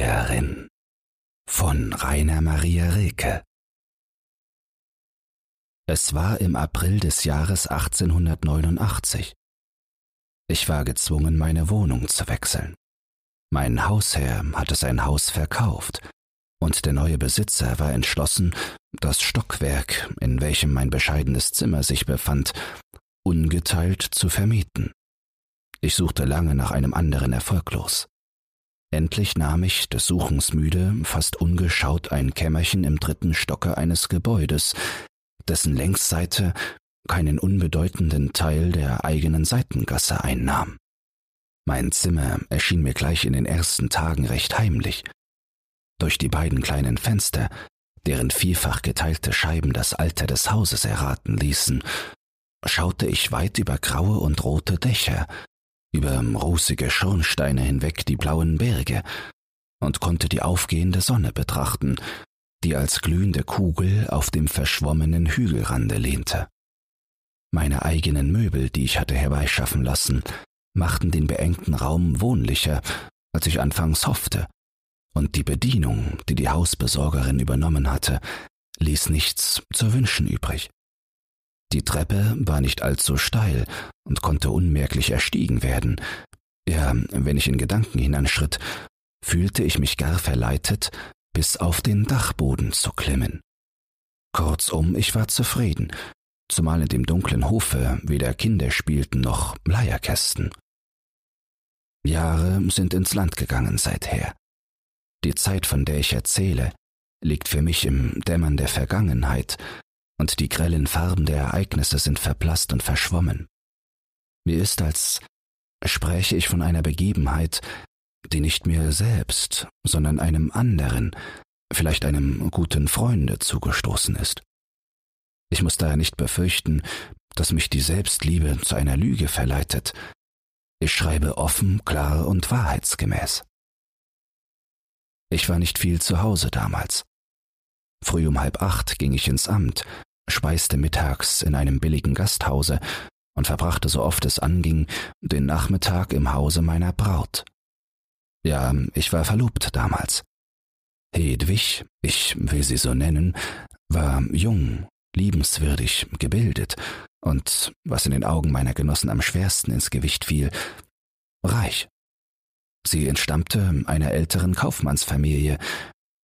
Näherin von Rainer Maria Rilke Es war im April des Jahres 1889. Ich war gezwungen, meine Wohnung zu wechseln. Mein Hausherr hatte sein Haus verkauft, und der neue Besitzer war entschlossen, das Stockwerk, in welchem mein bescheidenes Zimmer sich befand, ungeteilt zu vermieten. Ich suchte lange nach einem anderen erfolglos. Endlich nahm ich, des Suchens müde, fast ungeschaut ein Kämmerchen im dritten Stocke eines Gebäudes, dessen Längsseite keinen unbedeutenden Teil der eigenen Seitengasse einnahm. Mein Zimmer erschien mir gleich in den ersten Tagen recht heimlich. Durch die beiden kleinen Fenster, deren vielfach geteilte Scheiben das Alter des Hauses erraten ließen, schaute ich weit über graue und rote Dächer, über rußige Schornsteine hinweg die blauen Berge und konnte die aufgehende Sonne betrachten, die als glühende Kugel auf dem verschwommenen Hügelrande lehnte. Meine eigenen Möbel, die ich hatte herbeischaffen lassen, machten den beengten Raum wohnlicher, als ich anfangs hoffte, und die Bedienung, die die Hausbesorgerin übernommen hatte, ließ nichts zu wünschen übrig. Die Treppe war nicht allzu steil und konnte unmerklich erstiegen werden. Ja, wenn ich in Gedanken hinanschritt, fühlte ich mich gar verleitet, bis auf den Dachboden zu klimmen. Kurzum, ich war zufrieden, zumal in dem dunklen Hofe weder Kinder spielten noch Leierkästen. Jahre sind ins Land gegangen seither. Die Zeit, von der ich erzähle, liegt für mich im Dämmern der Vergangenheit, und die grellen Farben der Ereignisse sind verblasst und verschwommen. Mir ist, als spräche ich von einer Begebenheit, die nicht mir selbst, sondern einem anderen, vielleicht einem guten Freunde zugestoßen ist. Ich muss daher nicht befürchten, dass mich die Selbstliebe zu einer Lüge verleitet. Ich schreibe offen, klar und wahrheitsgemäß. Ich war nicht viel zu Hause damals. Früh um halb acht ging ich ins Amt, speiste mittags in einem billigen Gasthause und verbrachte so oft es anging den Nachmittag im Hause meiner Braut. Ja, ich war verlobt damals. Hedwig, ich will sie so nennen, war jung, liebenswürdig, gebildet und, was in den Augen meiner Genossen am schwersten ins Gewicht fiel, reich. Sie entstammte einer älteren Kaufmannsfamilie,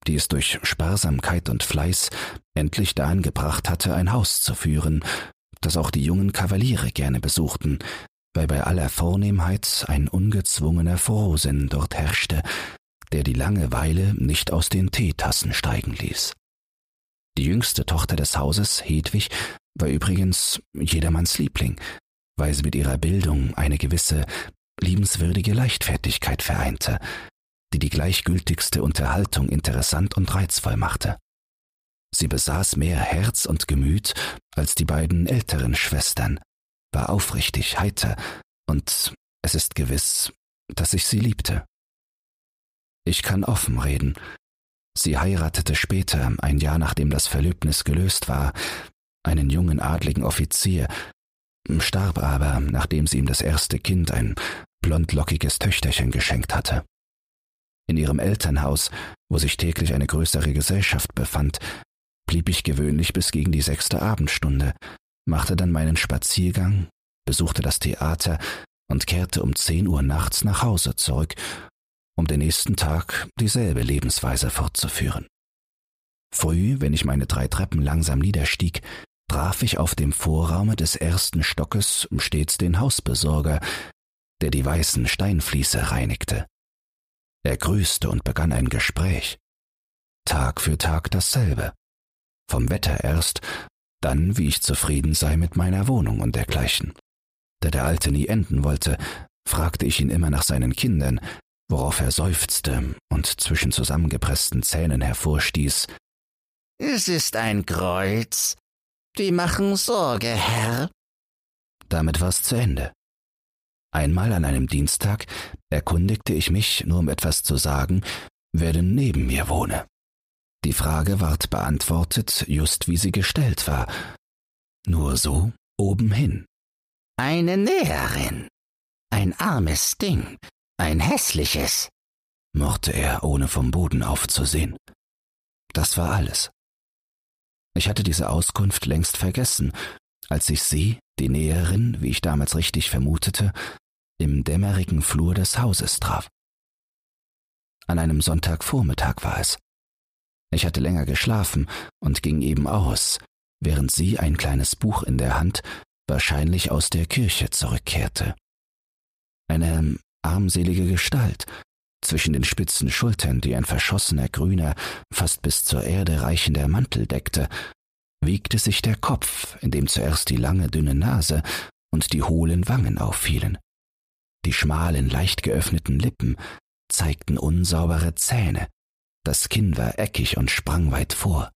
die es durch Sparsamkeit und Fleiß endlich dahin gebracht hatte, ein Haus zu führen, das auch die jungen Kavaliere gerne besuchten, weil bei aller Vornehmheit ein ungezwungener Frohsinn dort herrschte, der die Langeweile nicht aus den Teetassen steigen ließ. Die jüngste Tochter des Hauses, Hedwig, war übrigens jedermanns Liebling, weil sie mit ihrer Bildung eine gewisse liebenswürdige Leichtfertigkeit vereinte, die die gleichgültigste Unterhaltung interessant und reizvoll machte. Sie besaß mehr Herz und Gemüt als die beiden älteren Schwestern, war aufrichtig, heiter, und es ist gewiss, dass ich sie liebte. Ich kann offen reden. Sie heiratete später, ein Jahr nachdem das Verlöbnis gelöst war, einen jungen adligen Offizier, starb aber, nachdem sie ihm das erste Kind, ein blondlockiges Töchterchen geschenkt hatte. In ihrem Elternhaus, wo sich täglich eine größere Gesellschaft befand, blieb ich gewöhnlich bis gegen die sechste Abendstunde, machte dann meinen Spaziergang, besuchte das Theater und kehrte um zehn Uhr nachts nach Hause zurück, um den nächsten Tag dieselbe Lebensweise fortzuführen. Früh, wenn ich meine drei Treppen langsam niederstieg, traf ich auf dem Vorraume des ersten Stockes stets den Hausbesorger, der die weißen Steinfliese reinigte. Er grüßte und begann ein Gespräch. Tag für Tag dasselbe. Vom Wetter erst, dann wie ich zufrieden sei mit meiner Wohnung und dergleichen. Da der Alte nie enden wollte, fragte ich ihn immer nach seinen Kindern, worauf er seufzte und zwischen zusammengepressten Zähnen hervorstieß. Es ist ein Kreuz. Die machen Sorge, Herr. Damit war's zu Ende. Einmal an einem Dienstag erkundigte ich mich, nur um etwas zu sagen, wer denn neben mir wohne. Die Frage ward beantwortet, just wie sie gestellt war. Nur so obenhin. Eine Näherin. Ein armes Ding. Ein hässliches. murrte er, ohne vom Boden aufzusehen. Das war alles. Ich hatte diese Auskunft längst vergessen, als ich sie, die Näherin, wie ich damals richtig vermutete, im dämmerigen Flur des Hauses traf. An einem Sonntagvormittag war es. Ich hatte länger geschlafen und ging eben aus, während sie ein kleines Buch in der Hand wahrscheinlich aus der Kirche zurückkehrte. Eine armselige Gestalt, zwischen den spitzen Schultern, die ein verschossener grüner, fast bis zur Erde reichender Mantel deckte, wiegte sich der Kopf, in dem zuerst die lange, dünne Nase und die hohlen Wangen auffielen. Die schmalen, leicht geöffneten Lippen zeigten unsaubere Zähne, das Kinn war eckig und sprang weit vor.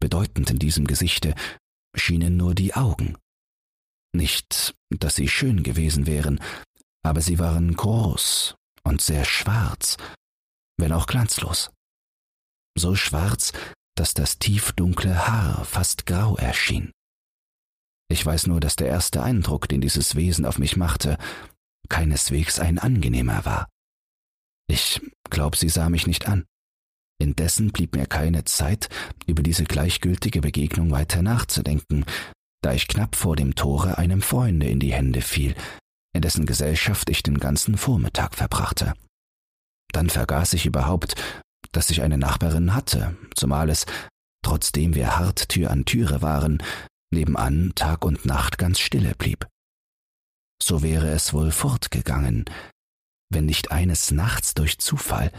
Bedeutend in diesem Gesichte schienen nur die Augen. Nicht, dass sie schön gewesen wären, aber sie waren groß und sehr schwarz, wenn auch glanzlos. So schwarz, dass das tiefdunkle Haar fast grau erschien. Ich weiß nur, dass der erste Eindruck, den dieses Wesen auf mich machte, keineswegs ein angenehmer war. Ich glaub, sie sah mich nicht an. Indessen blieb mir keine Zeit, über diese gleichgültige Begegnung weiter nachzudenken, da ich knapp vor dem Tore einem Freunde in die Hände fiel, in dessen Gesellschaft ich den ganzen Vormittag verbrachte. Dann vergaß ich überhaupt, dass ich eine Nachbarin hatte, zumal es, trotzdem wir hart Tür an Türe waren, nebenan Tag und Nacht ganz stille blieb. So wäre es wohl fortgegangen, wenn nicht eines Nachts durch Zufall,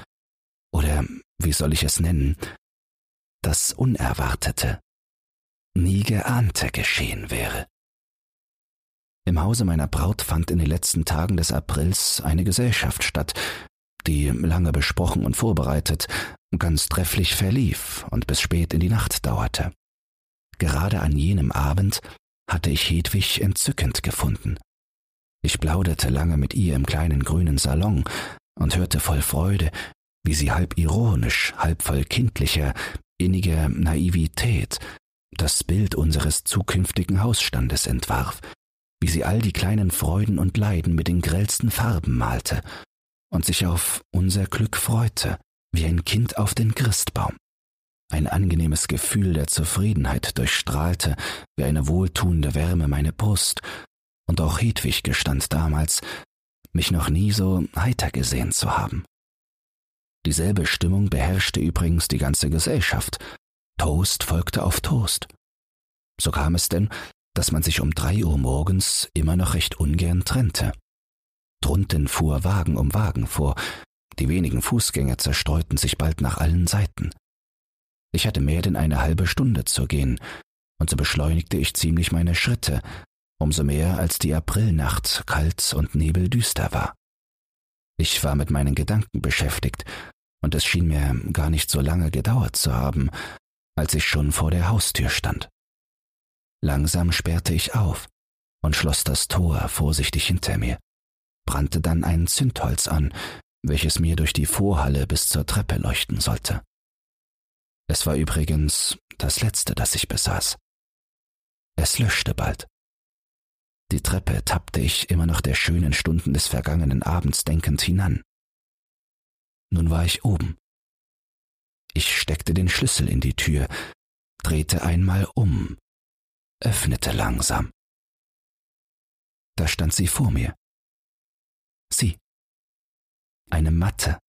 oder wie soll ich es nennen, das Unerwartete, nie geahnte geschehen wäre. Im Hause meiner Braut fand in den letzten Tagen des Aprils eine Gesellschaft statt, die lange besprochen und vorbereitet, ganz trefflich verlief und bis spät in die Nacht dauerte. Gerade an jenem Abend hatte ich Hedwig entzückend gefunden. Ich plauderte lange mit ihr im kleinen grünen Salon und hörte voll Freude, wie sie halb ironisch, halb voll kindlicher, inniger Naivität das Bild unseres zukünftigen Hausstandes entwarf, wie sie all die kleinen Freuden und Leiden mit den grellsten Farben malte und sich auf unser Glück freute, wie ein Kind auf den Christbaum. Ein angenehmes Gefühl der Zufriedenheit durchstrahlte wie eine wohltuende Wärme meine Brust, und auch Hedwig gestand damals, mich noch nie so heiter gesehen zu haben. Dieselbe Stimmung beherrschte übrigens die ganze Gesellschaft. Toast folgte auf Toast. So kam es denn, dass man sich um drei Uhr morgens immer noch recht ungern trennte. Drunten fuhr Wagen um Wagen vor, die wenigen Fußgänger zerstreuten sich bald nach allen Seiten. Ich hatte mehr denn eine halbe Stunde zu gehen, und so beschleunigte ich ziemlich meine Schritte, umso mehr als die Aprilnacht kalt und nebeldüster war. Ich war mit meinen Gedanken beschäftigt, und es schien mir gar nicht so lange gedauert zu haben, als ich schon vor der Haustür stand. Langsam sperrte ich auf und schloss das Tor vorsichtig hinter mir, brannte dann ein Zündholz an, welches mir durch die Vorhalle bis zur Treppe leuchten sollte. Es war übrigens das letzte, das ich besaß. Es löschte bald. Die Treppe tappte ich immer noch der schönen Stunden des vergangenen Abends denkend hinan. Nun war ich oben. Ich steckte den Schlüssel in die Tür, drehte einmal um, öffnete langsam. Da stand sie vor mir. Sie. Eine matte,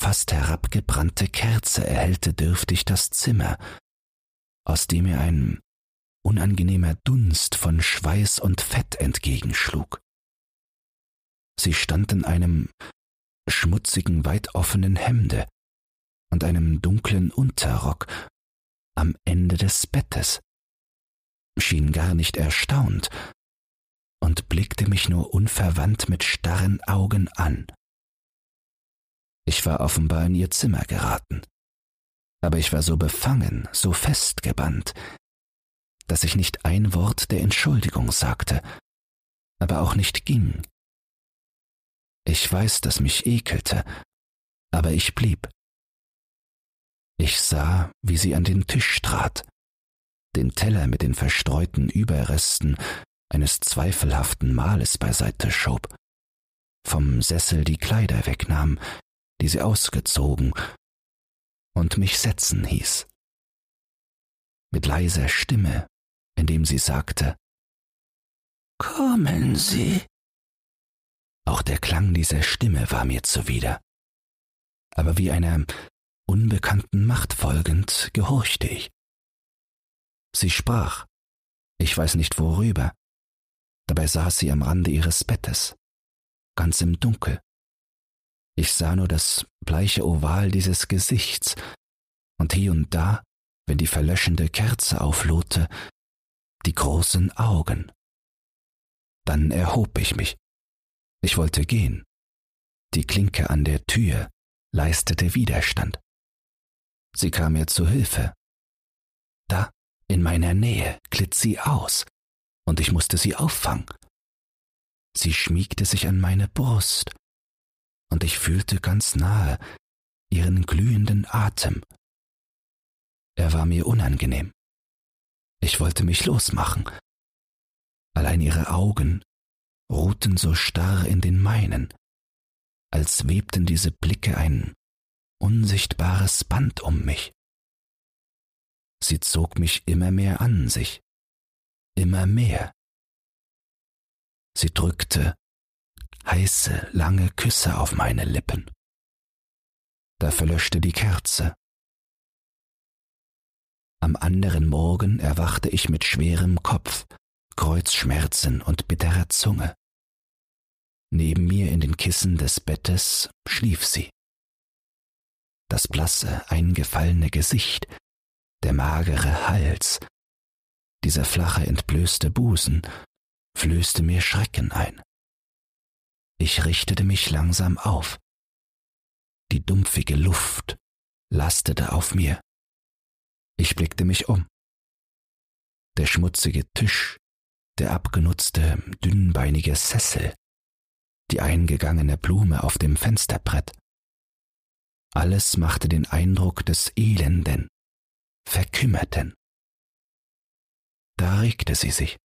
fast herabgebrannte Kerze erhellte dürftig das Zimmer, aus dem mir ein unangenehmer Dunst von Schweiß und Fett entgegenschlug. Sie stand in einem schmutzigen, weit offenen Hemde und einem dunklen Unterrock am Ende des Bettes, schien gar nicht erstaunt und blickte mich nur unverwandt mit starren Augen an. Ich war offenbar in ihr Zimmer geraten, aber ich war so befangen, so festgebannt, dass ich nicht ein Wort der Entschuldigung sagte, aber auch nicht ging. Ich weiß, dass mich ekelte, aber ich blieb. Ich sah, wie sie an den Tisch trat, den Teller mit den verstreuten Überresten eines zweifelhaften Mahles beiseite schob, vom Sessel die Kleider wegnahm, die sie ausgezogen und mich setzen hieß. Mit leiser Stimme, indem sie sagte, Kommen Sie. Auch der Klang dieser Stimme war mir zuwider. Aber wie einer unbekannten Macht folgend gehorchte ich. Sie sprach, ich weiß nicht worüber, dabei saß sie am Rande ihres Bettes, ganz im Dunkel. Ich sah nur das bleiche Oval dieses Gesichts, und hier und da, wenn die verlöschende Kerze auflohte, die großen Augen. Dann erhob ich mich. Ich wollte gehen. Die Klinke an der Tür leistete Widerstand. Sie kam mir zu Hilfe. Da, in meiner Nähe, glitt sie aus, und ich musste sie auffangen. Sie schmiegte sich an meine Brust, und ich fühlte ganz nahe ihren glühenden Atem. Er war mir unangenehm. Ich wollte mich losmachen. Allein ihre Augen ruhten so starr in den meinen, als webten diese Blicke ein unsichtbares Band um mich. Sie zog mich immer mehr an sich, immer mehr. Sie drückte heiße, lange Küsse auf meine Lippen. Da verlöschte die Kerze. Am anderen Morgen erwachte ich mit schwerem Kopf, Kreuzschmerzen und bitterer Zunge. Neben mir in den Kissen des Bettes schlief sie. Das blasse, eingefallene Gesicht, der magere Hals, dieser flache, entblößte Busen flößte mir Schrecken ein. Ich richtete mich langsam auf. Die dumpfige Luft lastete auf mir. Ich blickte mich um. Der schmutzige Tisch, der abgenutzte, dünnbeinige Sessel, die eingegangene Blume auf dem Fensterbrett. Alles machte den Eindruck des Elenden, Verkümmerten. Da regte sie sich.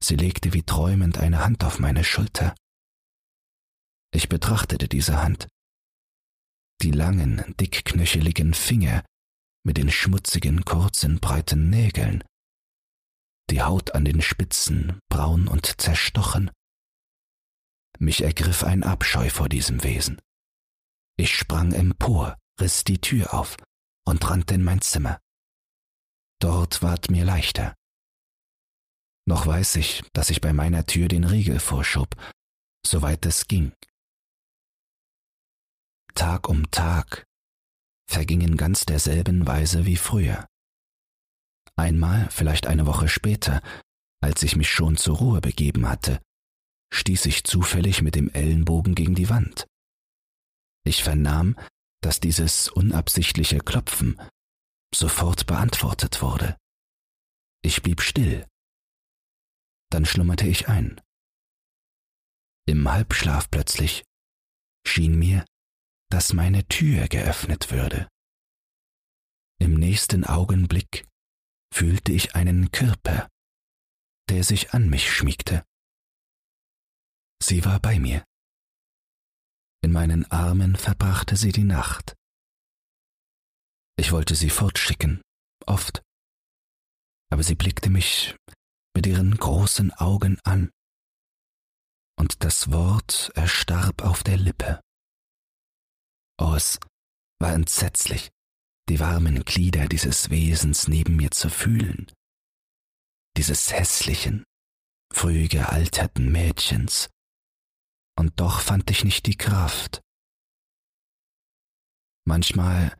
Sie legte wie träumend eine Hand auf meine Schulter. Ich betrachtete diese Hand. Die langen, dickknöcheligen Finger mit den schmutzigen, kurzen, breiten Nägeln. Die Haut an den Spitzen, braun und zerstochen. Mich ergriff ein Abscheu vor diesem Wesen. Ich sprang empor, riss die Tür auf und rannte in mein Zimmer. Dort ward mir leichter. Noch weiß ich, dass ich bei meiner Tür den Riegel vorschob, soweit es ging. Tag um Tag vergingen ganz derselben Weise wie früher. Einmal, vielleicht eine Woche später, als ich mich schon zur Ruhe begeben hatte, stieß ich zufällig mit dem Ellenbogen gegen die Wand. Ich vernahm, dass dieses unabsichtliche Klopfen sofort beantwortet wurde. Ich blieb still. Dann schlummerte ich ein. Im Halbschlaf plötzlich schien mir, dass meine Tür geöffnet würde. Im nächsten Augenblick fühlte ich einen Körper, der sich an mich schmiegte. Sie war bei mir. In meinen Armen verbrachte sie die Nacht. Ich wollte sie fortschicken, oft, aber sie blickte mich mit ihren großen Augen an, und das Wort erstarb auf der Lippe. Oh, es war entsetzlich, die warmen Glieder dieses Wesens neben mir zu fühlen, dieses hässlichen, früh gealterten Mädchens, und doch fand ich nicht die Kraft. Manchmal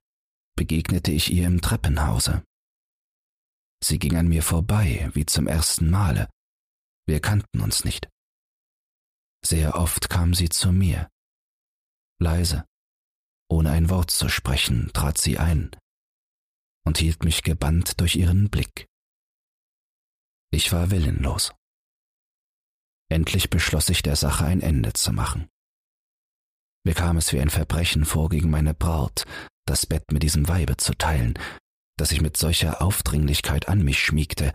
begegnete ich ihr im Treppenhause. Sie ging an mir vorbei, wie zum ersten Male. Wir kannten uns nicht. Sehr oft kam sie zu mir. Leise, ohne ein Wort zu sprechen, trat sie ein und hielt mich gebannt durch ihren Blick. Ich war willenlos. Endlich beschloss ich der Sache ein Ende zu machen. Mir kam es wie ein Verbrechen vor gegen meine Braut, das Bett mit diesem Weibe zu teilen, das sich mit solcher Aufdringlichkeit an mich schmiegte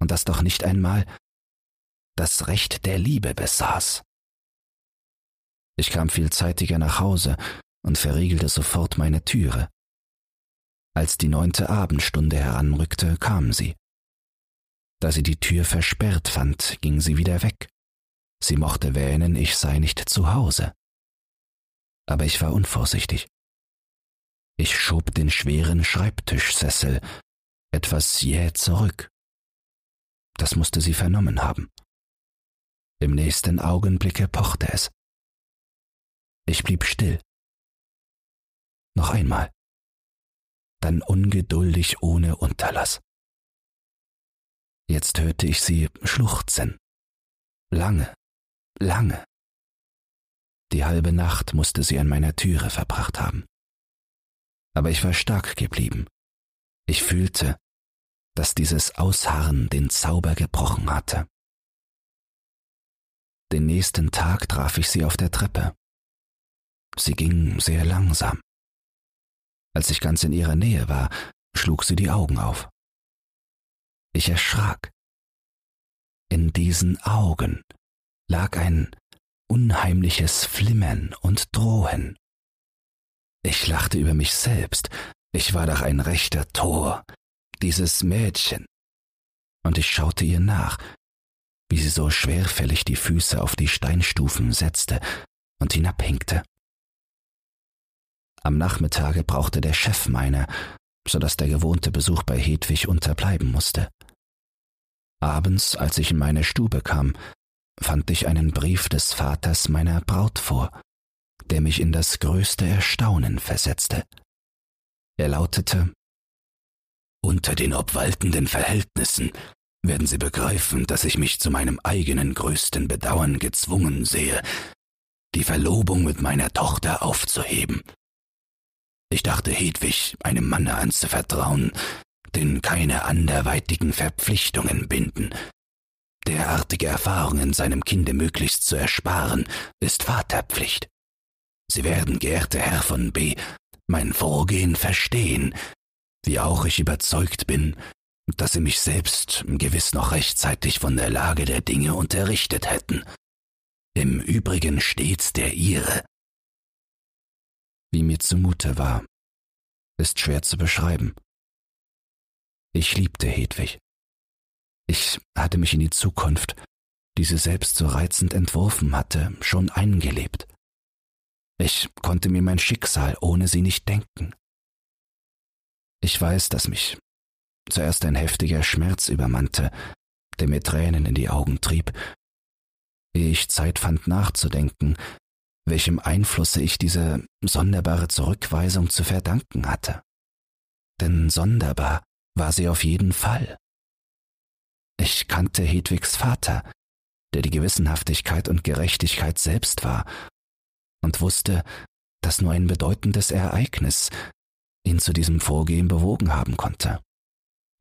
und das doch nicht einmal das Recht der Liebe besaß. Ich kam viel zeitiger nach Hause und verriegelte sofort meine Türe. Als die neunte Abendstunde heranrückte, kam sie. Da sie die Tür versperrt fand, ging sie wieder weg. Sie mochte wähnen, ich sei nicht zu Hause. Aber ich war unvorsichtig. Ich schob den schweren Schreibtischsessel etwas jäh zurück. Das musste sie vernommen haben. Im nächsten Augenblicke pochte es. Ich blieb still. Noch einmal. Dann ungeduldig ohne Unterlass. Jetzt hörte ich sie schluchzen. Lange, lange. Die halbe Nacht musste sie an meiner Türe verbracht haben. Aber ich war stark geblieben. Ich fühlte, dass dieses Ausharren den Zauber gebrochen hatte. Den nächsten Tag traf ich sie auf der Treppe. Sie ging sehr langsam. Als ich ganz in ihrer Nähe war, schlug sie die Augen auf. Ich erschrak. In diesen Augen lag ein unheimliches Flimmern und Drohen. Ich lachte über mich selbst. Ich war doch ein rechter Tor, dieses Mädchen. Und ich schaute ihr nach, wie sie so schwerfällig die Füße auf die Steinstufen setzte und hinabhinkte. Am Nachmittage brauchte der Chef meiner, so dass der gewohnte Besuch bei Hedwig unterbleiben musste. Abends, als ich in meine Stube kam, fand ich einen Brief des Vaters meiner Braut vor, der mich in das größte Erstaunen versetzte. Er lautete Unter den obwaltenden Verhältnissen werden Sie begreifen, dass ich mich zu meinem eigenen größten Bedauern gezwungen sehe, die Verlobung mit meiner Tochter aufzuheben. Ich dachte Hedwig einem Manne anzuvertrauen, den keine anderweitigen Verpflichtungen binden. Derartige Erfahrungen seinem Kinde möglichst zu ersparen, ist Vaterpflicht. Sie werden, geehrter Herr von B., mein Vorgehen verstehen, wie auch ich überzeugt bin, dass Sie mich selbst gewiss noch rechtzeitig von der Lage der Dinge unterrichtet hätten. Im Übrigen stets der Ihre. Wie mir zumute war, ist schwer zu beschreiben. Ich liebte Hedwig. Ich hatte mich in die Zukunft, die sie selbst so reizend entworfen hatte, schon eingelebt. Ich konnte mir mein Schicksal ohne sie nicht denken. Ich weiß, dass mich zuerst ein heftiger Schmerz übermannte, der mir Tränen in die Augen trieb, ehe ich Zeit fand nachzudenken, welchem Einflusse ich diese sonderbare Zurückweisung zu verdanken hatte. Denn sonderbar war sie auf jeden Fall. Ich kannte Hedwigs Vater, der die Gewissenhaftigkeit und Gerechtigkeit selbst war, und wusste, dass nur ein bedeutendes Ereignis ihn zu diesem Vorgehen bewogen haben konnte.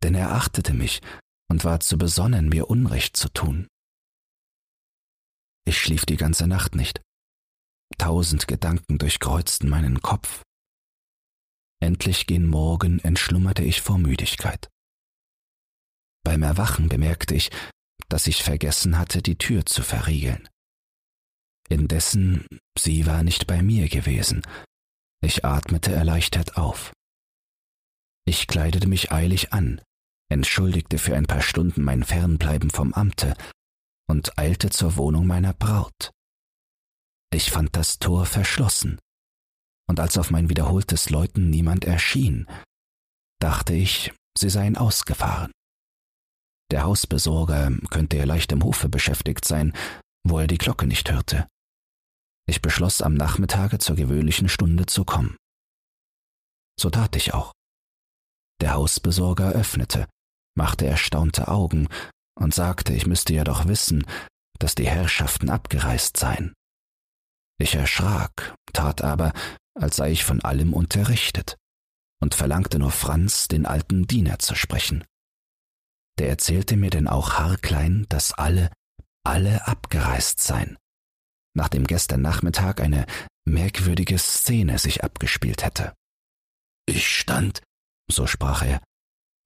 Denn er achtete mich und war zu besonnen, mir Unrecht zu tun. Ich schlief die ganze Nacht nicht. Tausend Gedanken durchkreuzten meinen Kopf. Endlich gen Morgen entschlummerte ich vor Müdigkeit. Beim Erwachen bemerkte ich, dass ich vergessen hatte, die Tür zu verriegeln. Indessen, sie war nicht bei mir gewesen. Ich atmete erleichtert auf. Ich kleidete mich eilig an, entschuldigte für ein paar Stunden mein Fernbleiben vom Amte und eilte zur Wohnung meiner Braut. Ich fand das Tor verschlossen und als auf mein wiederholtes Läuten niemand erschien, dachte ich, sie seien ausgefahren. Der Hausbesorger könnte ja leicht im Hofe beschäftigt sein, wo er die Glocke nicht hörte. Ich beschloss, am Nachmittage zur gewöhnlichen Stunde zu kommen. So tat ich auch. Der Hausbesorger öffnete, machte erstaunte Augen und sagte, ich müsste ja doch wissen, dass die Herrschaften abgereist seien. Ich erschrak, tat aber, als sei ich von allem unterrichtet, und verlangte nur Franz, den alten Diener zu sprechen. Der erzählte mir denn auch haarklein, dass alle, alle abgereist seien, nachdem gestern Nachmittag eine merkwürdige Szene sich abgespielt hätte. Ich stand, so sprach er,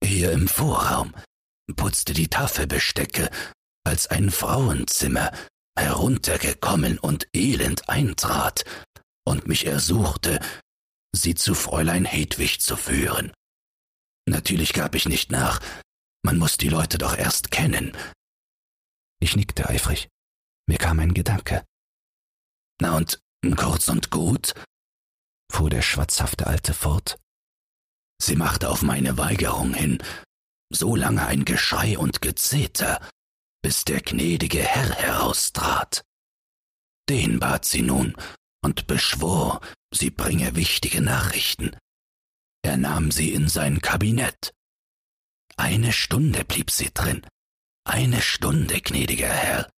hier im Vorraum, putzte die Tafelbestecke, als ein Frauenzimmer heruntergekommen und elend eintrat und mich ersuchte, sie zu Fräulein Hedwig zu führen. Natürlich gab ich nicht nach, man muss die Leute doch erst kennen. Ich nickte eifrig. Mir kam ein Gedanke. Na und kurz und gut, fuhr der schwatzhafte Alte fort. Sie machte auf meine Weigerung hin so lange ein Geschrei und Gezeter, bis der gnädige Herr heraustrat. Den bat sie nun und beschwor, sie bringe wichtige Nachrichten. Er nahm sie in sein Kabinett. Eine Stunde blieb sie drin. Eine Stunde, gnädiger Herr.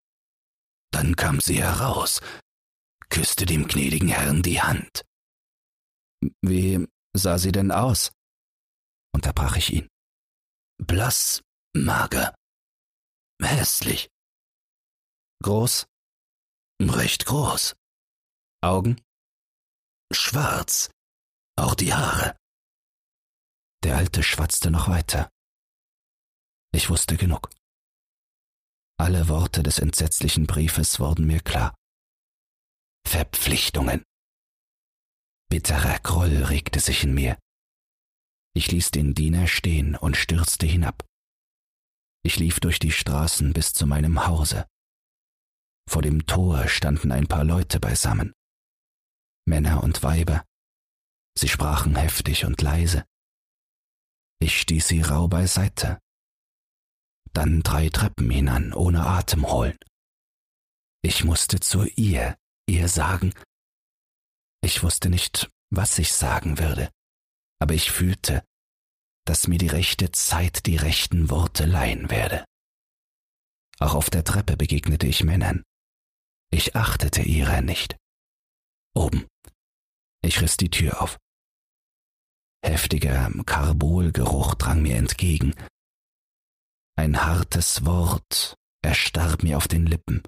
Dann kam sie heraus, küsste dem gnädigen Herrn die Hand. Wie sah sie denn aus? unterbrach ich ihn. Blass, mager, hässlich. Groß? Recht groß. Augen? Schwarz. Auch die Haare. Der Alte schwatzte noch weiter. Ich wusste genug. Alle Worte des entsetzlichen Briefes wurden mir klar. Verpflichtungen. Bitterer Groll regte sich in mir. Ich ließ den Diener stehen und stürzte hinab. Ich lief durch die Straßen bis zu meinem Hause. Vor dem Tor standen ein paar Leute beisammen. Männer und Weiber. Sie sprachen heftig und leise. Ich stieß sie rau beiseite. Dann drei Treppen hinan, ohne Atem holen. Ich musste zu ihr, ihr sagen. Ich wusste nicht, was ich sagen würde aber ich fühlte, dass mir die rechte Zeit die rechten Worte leihen werde. Auch auf der Treppe begegnete ich Männern. Ich achtete ihrer nicht. Oben. Ich riss die Tür auf. Heftiger Karbolgeruch drang mir entgegen. Ein hartes Wort erstarb mir auf den Lippen.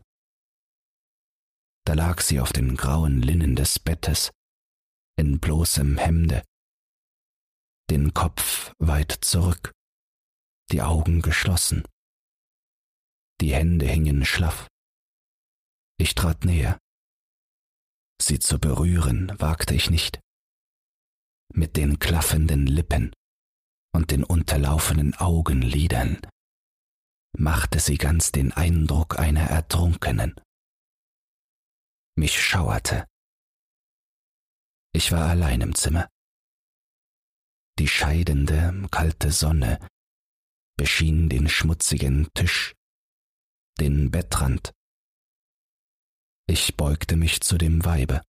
Da lag sie auf dem grauen Linnen des Bettes, in bloßem Hemde, den Kopf weit zurück, die Augen geschlossen. Die Hände hingen schlaff. Ich trat näher. Sie zu berühren wagte ich nicht. Mit den klaffenden Lippen und den unterlaufenen Augenlidern machte sie ganz den Eindruck einer Ertrunkenen. Mich schauerte. Ich war allein im Zimmer. Die scheidende, kalte Sonne beschien den schmutzigen Tisch, den Bettrand. Ich beugte mich zu dem Weibe.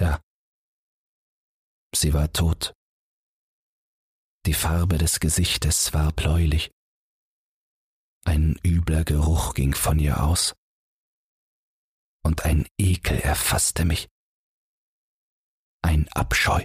Ja, sie war tot. Die Farbe des Gesichtes war bläulich. Ein übler Geruch ging von ihr aus, und ein Ekel erfasste mich, ein Abscheu.